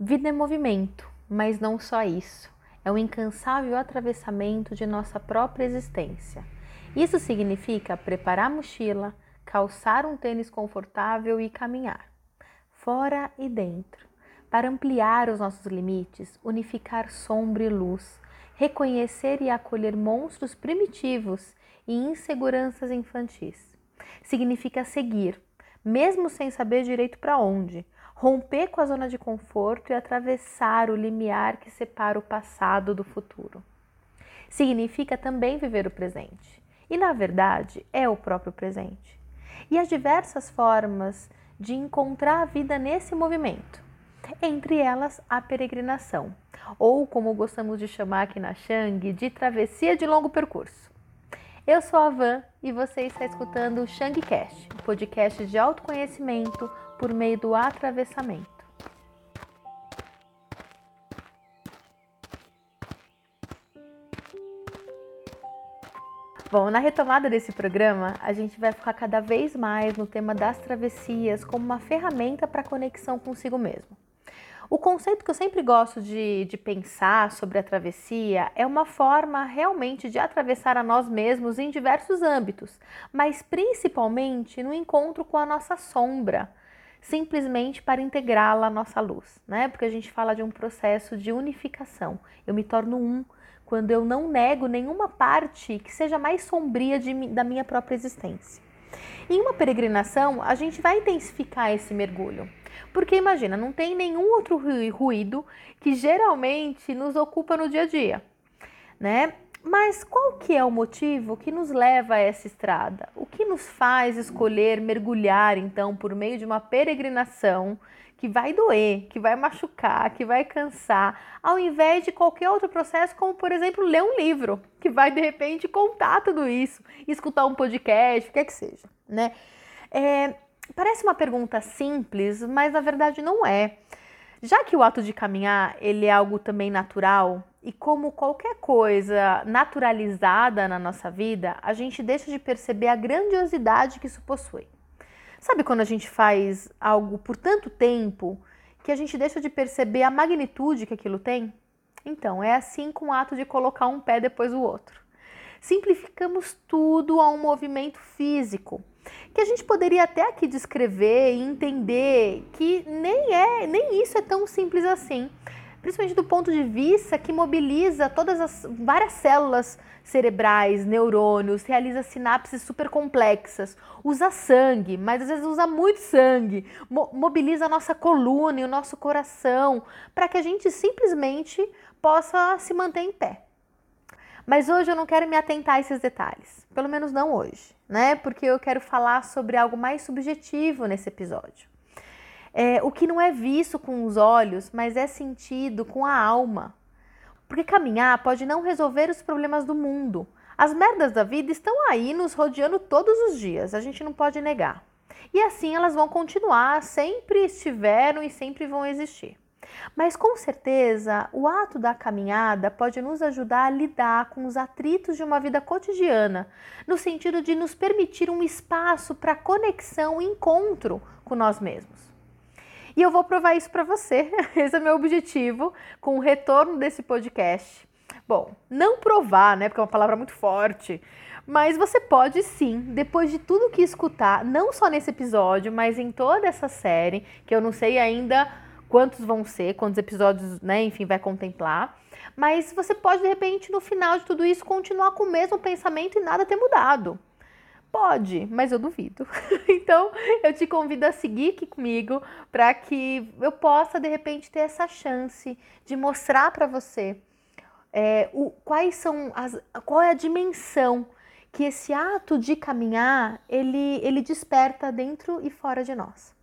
Vida é movimento, mas não só isso. É o incansável atravessamento de nossa própria existência. Isso significa preparar a mochila, calçar um tênis confortável e caminhar, fora e dentro, para ampliar os nossos limites, unificar sombra e luz, reconhecer e acolher monstros primitivos e inseguranças infantis. Significa seguir, mesmo sem saber direito para onde, romper com a zona de conforto e atravessar o limiar que separa o passado do futuro. Significa também viver o presente. E na verdade, é o próprio presente. E as diversas formas de encontrar a vida nesse movimento. Entre elas, a peregrinação, ou como gostamos de chamar aqui na Shang, de travessia de longo percurso. Eu sou a Van e você está escutando o Shangcast, um podcast de autoconhecimento por meio do atravessamento. Bom, na retomada desse programa, a gente vai focar cada vez mais no tema das travessias como uma ferramenta para conexão consigo mesmo. O conceito que eu sempre gosto de, de, pensar sobre a travessia é uma forma realmente de atravessar a nós mesmos em diversos âmbitos, mas principalmente no encontro com a nossa sombra, simplesmente para integrá-la à nossa luz, né? Porque a gente fala de um processo de unificação. Eu me torno um quando eu não nego nenhuma parte que seja mais sombria de, da minha própria existência. Em uma peregrinação, a gente vai intensificar esse mergulho. Porque imagina, não tem nenhum outro ruído que geralmente nos ocupa no dia a dia, né? Mas qual que é o motivo que nos leva a essa estrada? O que nos faz escolher mergulhar então por meio de uma peregrinação que vai doer, que vai machucar, que vai cansar, ao invés de qualquer outro processo, como por exemplo ler um livro, que vai de repente contar tudo isso, escutar um podcast, o que é que seja, né? É, parece uma pergunta simples, mas na verdade não é. Já que o ato de caminhar ele é algo também natural, e como qualquer coisa naturalizada na nossa vida, a gente deixa de perceber a grandiosidade que isso possui. Sabe quando a gente faz algo por tanto tempo que a gente deixa de perceber a magnitude que aquilo tem? Então, é assim com o ato de colocar um pé depois do outro. Simplificamos tudo a um movimento físico, que a gente poderia até aqui descrever e entender que nem é, nem isso é tão simples assim principalmente do ponto de vista que mobiliza todas as várias células cerebrais, neurônios, realiza sinapses super complexas, usa sangue, mas às vezes usa muito sangue, mo mobiliza a nossa coluna e o nosso coração para que a gente simplesmente possa se manter em pé. Mas hoje eu não quero me atentar a esses detalhes, pelo menos não hoje, né? Porque eu quero falar sobre algo mais subjetivo nesse episódio é, o que não é visto com os olhos, mas é sentido com a alma. Porque caminhar pode não resolver os problemas do mundo. As merdas da vida estão aí nos rodeando todos os dias, a gente não pode negar. E assim elas vão continuar, sempre estiveram e sempre vão existir. Mas com certeza, o ato da caminhada pode nos ajudar a lidar com os atritos de uma vida cotidiana, no sentido de nos permitir um espaço para conexão e encontro com nós mesmos. E eu vou provar isso para você. Esse é meu objetivo com o retorno desse podcast. Bom, não provar, né? Porque é uma palavra muito forte. Mas você pode sim, depois de tudo que escutar, não só nesse episódio, mas em toda essa série, que eu não sei ainda quantos vão ser, quantos episódios, né, enfim, vai contemplar. Mas você pode, de repente, no final de tudo isso, continuar com o mesmo pensamento e nada ter mudado. Pode, mas eu duvido. então, eu te convido a seguir aqui comigo para que eu possa de repente ter essa chance de mostrar para você é, o, quais são as, qual é a dimensão que esse ato de caminhar ele, ele desperta dentro e fora de nós.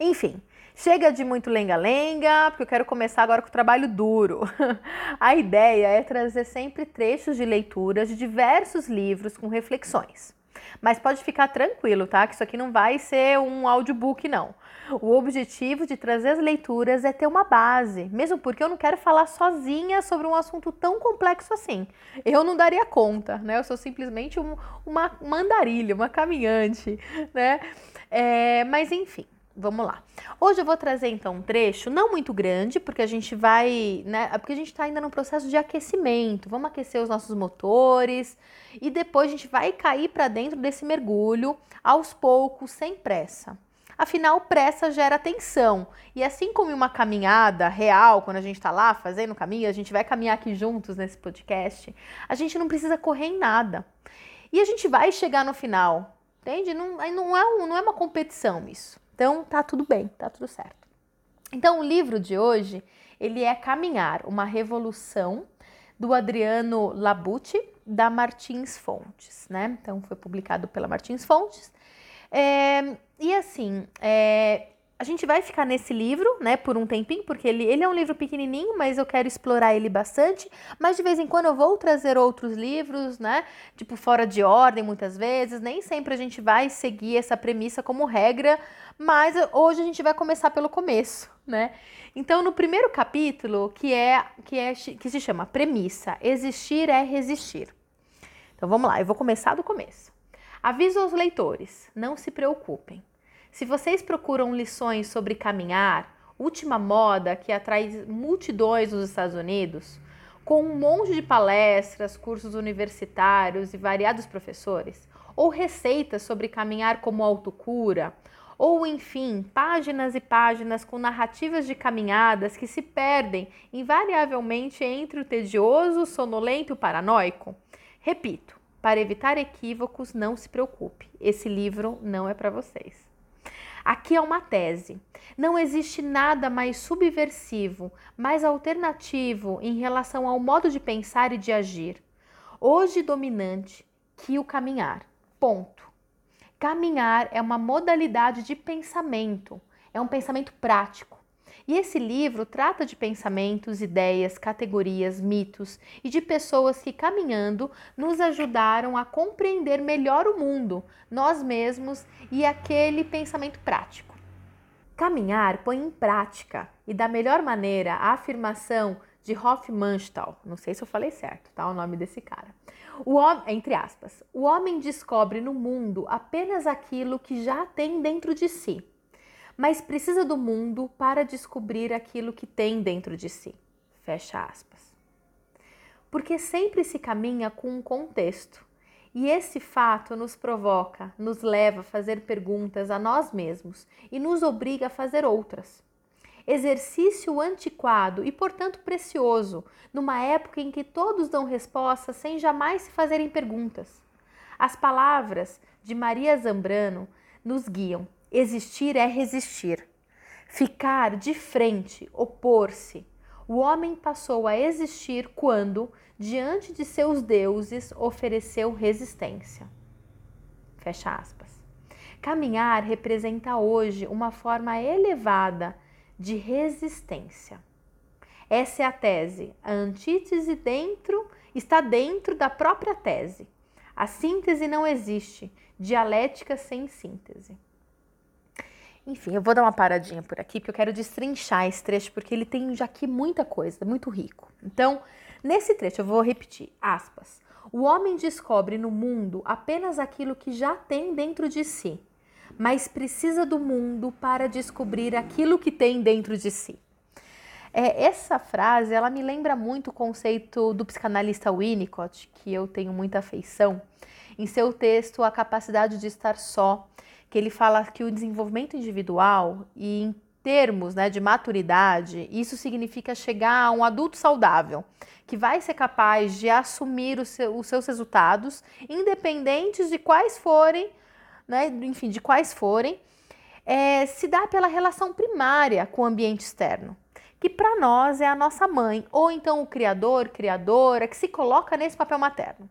Enfim, chega de muito lenga-lenga, porque eu quero começar agora com o trabalho duro. a ideia é trazer sempre trechos de leituras de diversos livros com reflexões. Mas pode ficar tranquilo, tá? Que isso aqui não vai ser um audiobook, não. O objetivo de trazer as leituras é ter uma base, mesmo porque eu não quero falar sozinha sobre um assunto tão complexo assim. Eu não daria conta, né? Eu sou simplesmente um, uma, uma andarilha, uma caminhante, né? É, mas enfim, vamos lá. Hoje eu vou trazer então um trecho não muito grande, porque a gente vai, né? Porque a gente está ainda no processo de aquecimento. Vamos aquecer os nossos motores e depois a gente vai cair para dentro desse mergulho aos poucos, sem pressa. Afinal, pressa gera tensão. E assim como uma caminhada real, quando a gente está lá fazendo caminho, a gente vai caminhar aqui juntos nesse podcast, a gente não precisa correr em nada. E a gente vai chegar no final, entende? Não, não, é, um, não é uma competição isso. Então, tá tudo bem, tá tudo certo. Então, o livro de hoje, ele é Caminhar, uma revolução do Adriano Labucci, da Martins Fontes, né? Então, foi publicado pela Martins Fontes. É, e assim, é, a gente vai ficar nesse livro, né, por um tempinho, porque ele, ele é um livro pequenininho, mas eu quero explorar ele bastante. Mas de vez em quando eu vou trazer outros livros, né, tipo fora de ordem, muitas vezes. Nem sempre a gente vai seguir essa premissa como regra, mas hoje a gente vai começar pelo começo, né? Então, no primeiro capítulo, que é que é que se chama Premissa: Existir é resistir. Então, vamos lá, eu vou começar do começo. Aviso aos leitores: não se preocupem. Se vocês procuram lições sobre caminhar, última moda que atrai multidões nos Estados Unidos, com um monte de palestras, cursos universitários e variados professores, ou receitas sobre caminhar como autocura, ou enfim, páginas e páginas com narrativas de caminhadas que se perdem invariavelmente entre o tedioso, sonolento e o paranoico? Repito, para evitar equívocos, não se preocupe, esse livro não é para vocês. Aqui é uma tese. Não existe nada mais subversivo, mais alternativo em relação ao modo de pensar e de agir, hoje dominante, que o caminhar. Ponto. Caminhar é uma modalidade de pensamento, é um pensamento prático. E esse livro trata de pensamentos, ideias, categorias, mitos e de pessoas que, caminhando, nos ajudaram a compreender melhor o mundo, nós mesmos e aquele pensamento prático. Caminhar põe em prática e, da melhor maneira, a afirmação de Hofmannsthal, não sei se eu falei certo, tá? O nome desse cara. O homem, entre aspas, o homem descobre no mundo apenas aquilo que já tem dentro de si mas precisa do mundo para descobrir aquilo que tem dentro de si. Fecha aspas. Porque sempre se caminha com um contexto, e esse fato nos provoca, nos leva a fazer perguntas a nós mesmos e nos obriga a fazer outras. Exercício antiquado e, portanto, precioso, numa época em que todos dão respostas sem jamais se fazerem perguntas. As palavras de Maria Zambrano nos guiam Existir é resistir. Ficar de frente, opor-se. O homem passou a existir quando, diante de seus deuses, ofereceu resistência. Fecha aspas. Caminhar representa hoje uma forma elevada de resistência. Essa é a tese. A antítese dentro está dentro da própria tese. A síntese não existe. Dialética sem síntese. Enfim, eu vou dar uma paradinha por aqui, porque eu quero destrinchar esse trecho, porque ele tem já aqui muita coisa, muito rico. Então, nesse trecho, eu vou repetir, aspas. O homem descobre no mundo apenas aquilo que já tem dentro de si, mas precisa do mundo para descobrir aquilo que tem dentro de si. É, essa frase, ela me lembra muito o conceito do psicanalista Winnicott, que eu tenho muita afeição, em seu texto A Capacidade de Estar Só, que ele fala que o desenvolvimento individual e em termos né, de maturidade, isso significa chegar a um adulto saudável, que vai ser capaz de assumir seu, os seus resultados, independentes de quais forem, né, enfim, de quais forem, é, se dá pela relação primária com o ambiente externo, que para nós é a nossa mãe, ou então o criador, criadora, que se coloca nesse papel materno.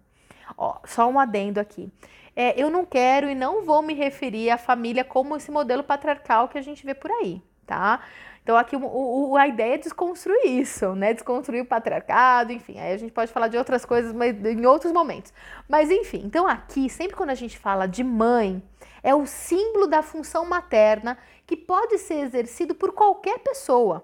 Ó, só um adendo aqui é, eu não quero e não vou me referir à família como esse modelo patriarcal que a gente vê por aí, tá? Então aqui o, o, a ideia é desconstruir isso, né? Desconstruir o patriarcado, enfim. Aí a gente pode falar de outras coisas mas, em outros momentos. Mas enfim, então aqui, sempre quando a gente fala de mãe, é o símbolo da função materna que pode ser exercido por qualquer pessoa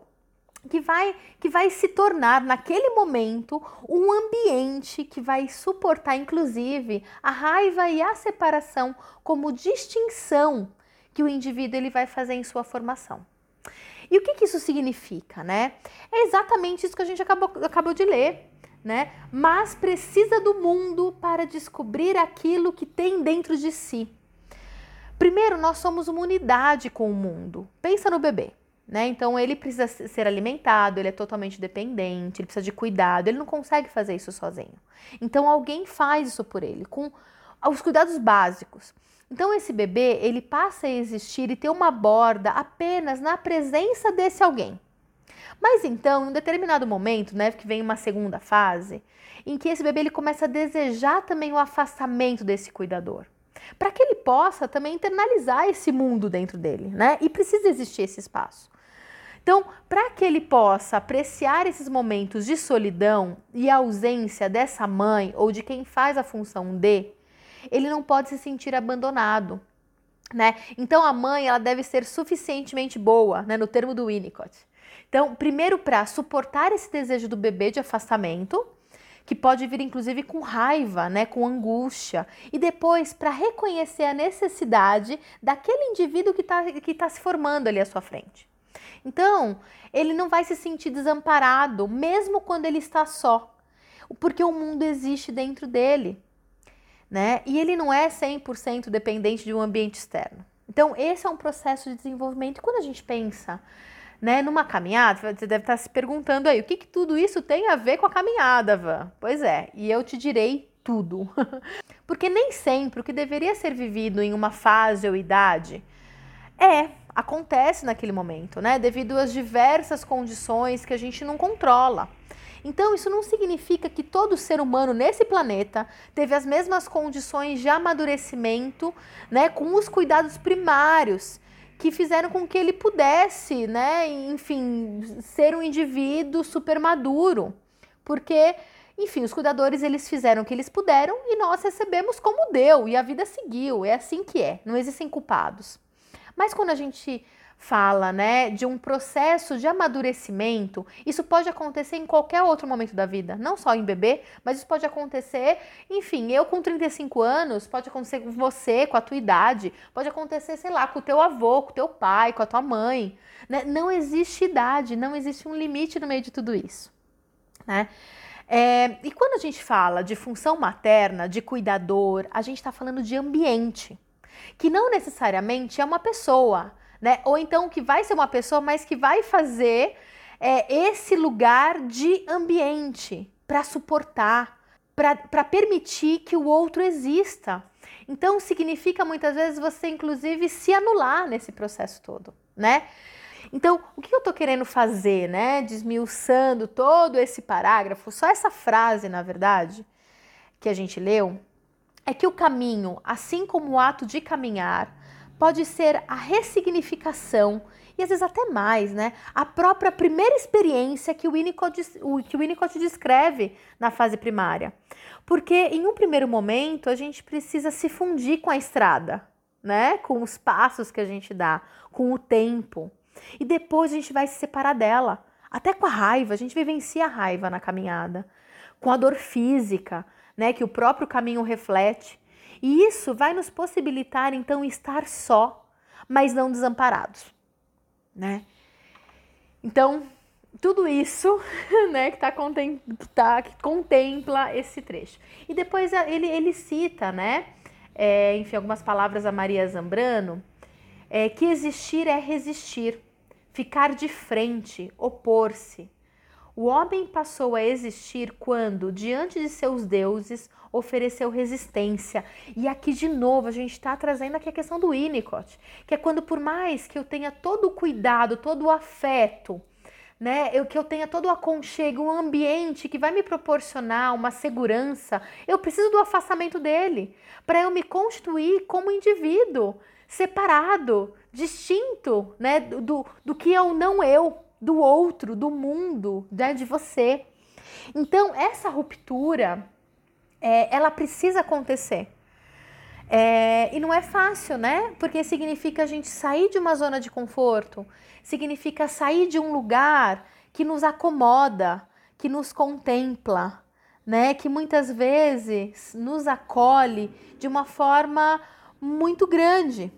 que vai, que vai se tornar naquele momento um ambiente que vai suportar inclusive a raiva e a separação como distinção que o indivíduo ele vai fazer em sua formação. E o que, que isso significa, né? É exatamente isso que a gente acabou, acabou de ler, né? Mas precisa do mundo para descobrir aquilo que tem dentro de si. Primeiro, nós somos uma unidade com o mundo. Pensa no bebê. Né? Então ele precisa ser alimentado, ele é totalmente dependente, ele precisa de cuidado, ele não consegue fazer isso sozinho. Então alguém faz isso por ele, com os cuidados básicos. Então esse bebê, ele passa a existir e ter uma borda apenas na presença desse alguém. Mas então, em um determinado momento, né, que vem uma segunda fase, em que esse bebê ele começa a desejar também o afastamento desse cuidador, para que ele possa também internalizar esse mundo dentro dele, né? E precisa existir esse espaço. Então, para que ele possa apreciar esses momentos de solidão e ausência dessa mãe ou de quem faz a função de, ele não pode se sentir abandonado. Né? Então a mãe ela deve ser suficientemente boa, né, no termo do Winnicott. Então, primeiro para suportar esse desejo do bebê de afastamento, que pode vir inclusive com raiva, né, com angústia, e depois para reconhecer a necessidade daquele indivíduo que está que tá se formando ali à sua frente. Então, ele não vai se sentir desamparado, mesmo quando ele está só, porque o mundo existe dentro dele né? E ele não é 100% dependente de um ambiente externo. Então, esse é um processo de desenvolvimento. Quando a gente pensa né, numa caminhada, você deve estar se perguntando aí, o que, que tudo isso tem a ver com a caminhada, Van? Pois é, e eu te direi tudo. Porque nem sempre o que deveria ser vivido em uma fase ou idade é, acontece naquele momento, né? Devido às diversas condições que a gente não controla. Então, isso não significa que todo ser humano nesse planeta teve as mesmas condições de amadurecimento, né, com os cuidados primários que fizeram com que ele pudesse, né, enfim, ser um indivíduo super maduro. Porque, enfim, os cuidadores eles fizeram o que eles puderam e nós recebemos como deu e a vida seguiu. É assim que é, não existem culpados. Mas quando a gente fala, né, de um processo de amadurecimento, isso pode acontecer em qualquer outro momento da vida, não só em bebê, mas isso pode acontecer, enfim, eu com 35 anos, pode acontecer com você, com a tua idade, pode acontecer, sei lá, com o teu avô, com o teu pai, com a tua mãe, né? Não existe idade, não existe um limite no meio de tudo isso, né? É, e quando a gente fala de função materna, de cuidador, a gente está falando de ambiente, que não necessariamente é uma pessoa, né? Ou então que vai ser uma pessoa, mas que vai fazer é, esse lugar de ambiente para suportar, para permitir que o outro exista. Então significa muitas vezes você inclusive se anular nesse processo todo, né? Então, o que eu estou querendo fazer, né? Desmiuçando todo esse parágrafo, só essa frase, na verdade, que a gente leu, é que o caminho, assim como o ato de caminhar, pode ser a ressignificação e às vezes até mais, né? A própria primeira experiência que o Winnicott, que o Winnicott descreve na fase primária. Porque em um primeiro momento a gente precisa se fundir com a estrada, né? Com os passos que a gente dá, com o tempo. E depois a gente vai se separar dela. Até com a raiva, a gente vivencia a raiva na caminhada, com a dor física, né, que o próprio caminho reflete. E isso vai nos possibilitar então estar só, mas não desamparados, né? Então, tudo isso, né, que, tá, tá, que contempla esse trecho. E depois ele, ele cita, né, é, enfim, algumas palavras a Maria Zambrano, é, que existir é resistir, ficar de frente, opor-se, o homem passou a existir quando, diante de seus deuses, ofereceu resistência. E aqui de novo a gente está trazendo aqui a questão do Winnicott, que é quando por mais que eu tenha todo o cuidado, todo o afeto, né, eu, que eu tenha todo o aconchego, um ambiente que vai me proporcionar uma segurança, eu preciso do afastamento dele para eu me constituir como indivíduo, separado, distinto, né, do, do que é o não eu do outro, do mundo, né, de você. Então, essa ruptura, é, ela precisa acontecer. É, e não é fácil, né? Porque significa a gente sair de uma zona de conforto, significa sair de um lugar que nos acomoda, que nos contempla, né? Que muitas vezes nos acolhe de uma forma muito grande,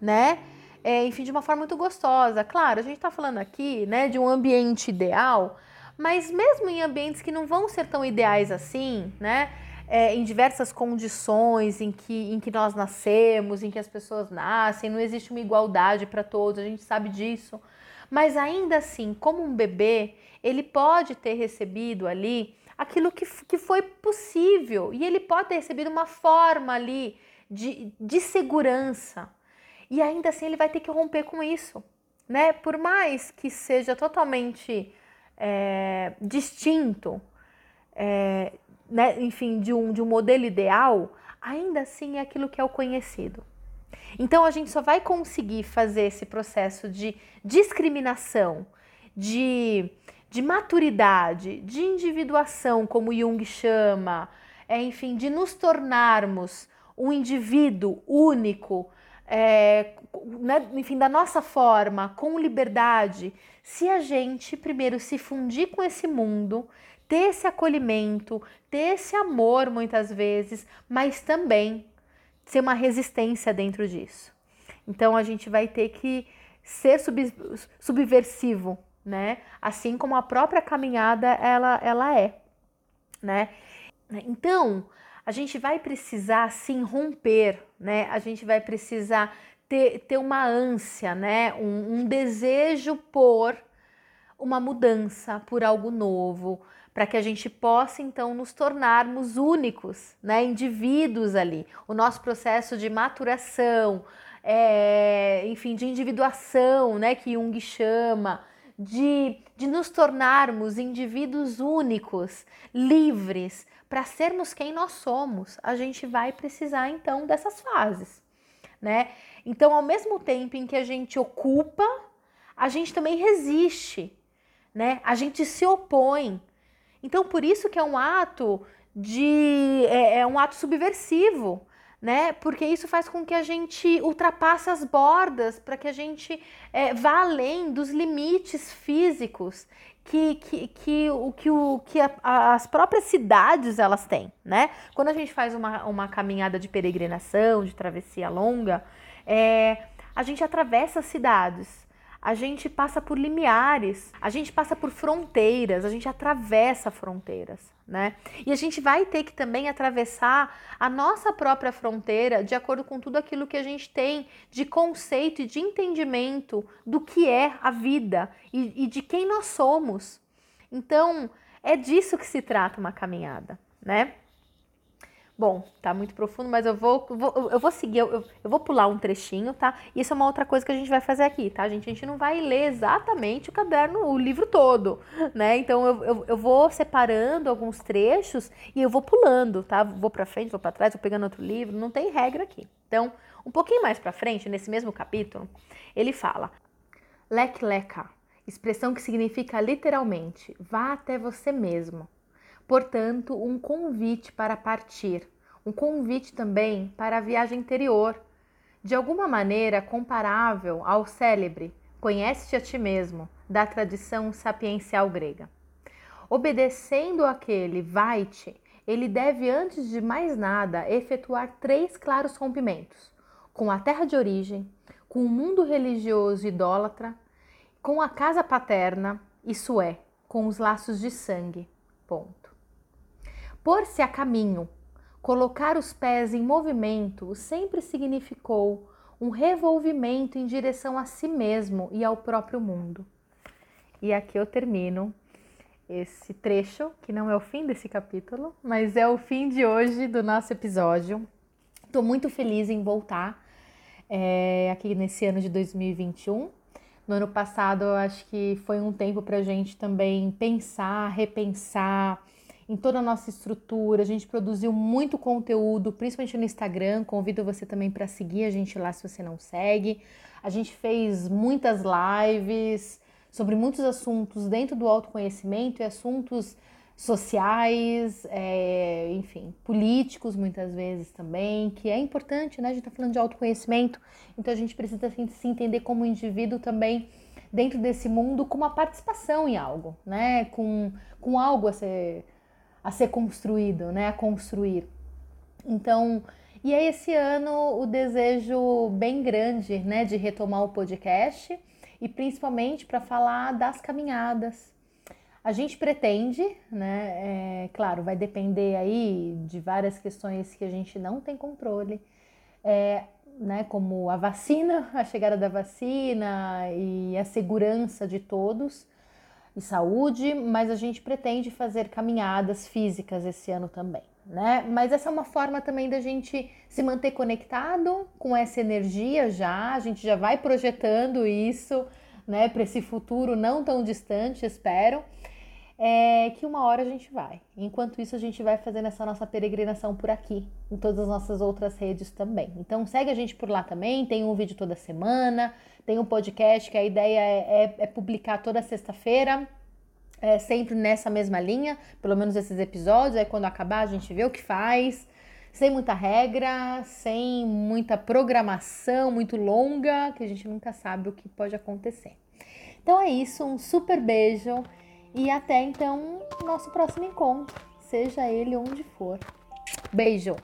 né? É, enfim, de uma forma muito gostosa. Claro, a gente está falando aqui, né, de um ambiente ideal, mas mesmo em ambientes que não vão ser tão ideais assim, né, é, em diversas condições em que, em que nós nascemos, em que as pessoas nascem, não existe uma igualdade para todos, a gente sabe disso. Mas ainda assim, como um bebê, ele pode ter recebido ali aquilo que, que foi possível e ele pode ter recebido uma forma ali de, de segurança. E ainda assim ele vai ter que romper com isso, né? Por mais que seja totalmente é, distinto, é, né? enfim, de um, de um modelo ideal, ainda assim é aquilo que é o conhecido. Então a gente só vai conseguir fazer esse processo de discriminação, de de maturidade, de individuação, como Jung chama, é, enfim, de nos tornarmos um indivíduo único, é, né, enfim, da nossa forma, com liberdade, se a gente primeiro se fundir com esse mundo, ter esse acolhimento, ter esse amor muitas vezes, mas também ser uma resistência dentro disso. Então a gente vai ter que ser sub, subversivo né? Assim como a própria caminhada ela, ela é, né? Então, a gente vai precisar sim romper, né? A gente vai precisar ter, ter uma ânsia, né? Um, um desejo por uma mudança, por algo novo, para que a gente possa então nos tornarmos únicos, né? Indivíduos ali. O nosso processo de maturação, é, enfim, de individuação, né? Que Jung chama de, de nos tornarmos indivíduos únicos, livres, para sermos quem nós somos, a gente vai precisar então dessas fases, né? Então, ao mesmo tempo em que a gente ocupa, a gente também resiste, né? A gente se opõe. Então, por isso que é um ato de é, é um ato subversivo, né? Porque isso faz com que a gente ultrapasse as bordas, para que a gente é, vá além dos limites físicos que, que, que, o, que, o, que a, as próprias cidades elas têm, né? Quando a gente faz uma, uma caminhada de peregrinação, de travessia longa, é, a gente atravessa as cidades a gente passa por limiares, a gente passa por fronteiras, a gente atravessa fronteiras, né? E a gente vai ter que também atravessar a nossa própria fronteira de acordo com tudo aquilo que a gente tem de conceito e de entendimento do que é a vida e, e de quem nós somos. Então, é disso que se trata uma caminhada, né? Bom, tá muito profundo, mas eu vou, vou eu vou seguir, eu, eu, vou pular um trechinho, tá? Isso é uma outra coisa que a gente vai fazer aqui, tá, gente? A gente não vai ler exatamente o caderno, o livro todo, né? Então eu, eu, eu vou separando alguns trechos e eu vou pulando, tá? Vou para frente, vou para trás, vou pegando outro livro, não tem regra aqui. Então, um pouquinho mais para frente, nesse mesmo capítulo, ele fala: Lek leka, expressão que significa literalmente vá até você mesmo portanto, um convite para partir, um convite também para a viagem interior, de alguma maneira comparável ao célebre Conhece-te a ti mesmo, da tradição sapiencial grega. Obedecendo aquele vai-te, ele deve, antes de mais nada, efetuar três claros rompimentos: com a terra de origem, com o mundo religioso idólatra, com a casa paterna, isso é, com os laços de sangue. Ponto. Pôr-se a caminho, colocar os pés em movimento sempre significou um revolvimento em direção a si mesmo e ao próprio mundo. E aqui eu termino esse trecho, que não é o fim desse capítulo, mas é o fim de hoje do nosso episódio. Estou muito feliz em voltar é, aqui nesse ano de 2021. No ano passado, eu acho que foi um tempo para a gente também pensar, repensar em toda a nossa estrutura. A gente produziu muito conteúdo, principalmente no Instagram. Convido você também para seguir a gente lá se você não segue. A gente fez muitas lives sobre muitos assuntos dentro do autoconhecimento e assuntos sociais, é, enfim, políticos muitas vezes também, que é importante, né? A gente está falando de autoconhecimento, então a gente precisa assim, se entender como indivíduo também dentro desse mundo com uma participação em algo, né? Com, com algo a ser a ser construído, né, a construir. Então, E aí esse ano o desejo bem grande, né, de retomar o podcast e principalmente para falar das caminhadas. A gente pretende, né, é, claro, vai depender aí de várias questões que a gente não tem controle, é, né, como a vacina, a chegada da vacina e a segurança de todos e saúde, mas a gente pretende fazer caminhadas físicas esse ano também, né? Mas essa é uma forma também da gente se manter conectado com essa energia já, a gente já vai projetando isso, né, para esse futuro não tão distante, espero é que uma hora a gente vai. Enquanto isso, a gente vai fazendo essa nossa peregrinação por aqui, em todas as nossas outras redes também. Então segue a gente por lá também, tem um vídeo toda semana, tem um podcast que a ideia é, é, é publicar toda sexta-feira. É, sempre nessa mesma linha, pelo menos esses episódios, aí quando acabar a gente vê o que faz, sem muita regra, sem muita programação muito longa, que a gente nunca sabe o que pode acontecer. Então é isso, um super beijo e até então, nosso próximo encontro, seja ele onde for. Beijo!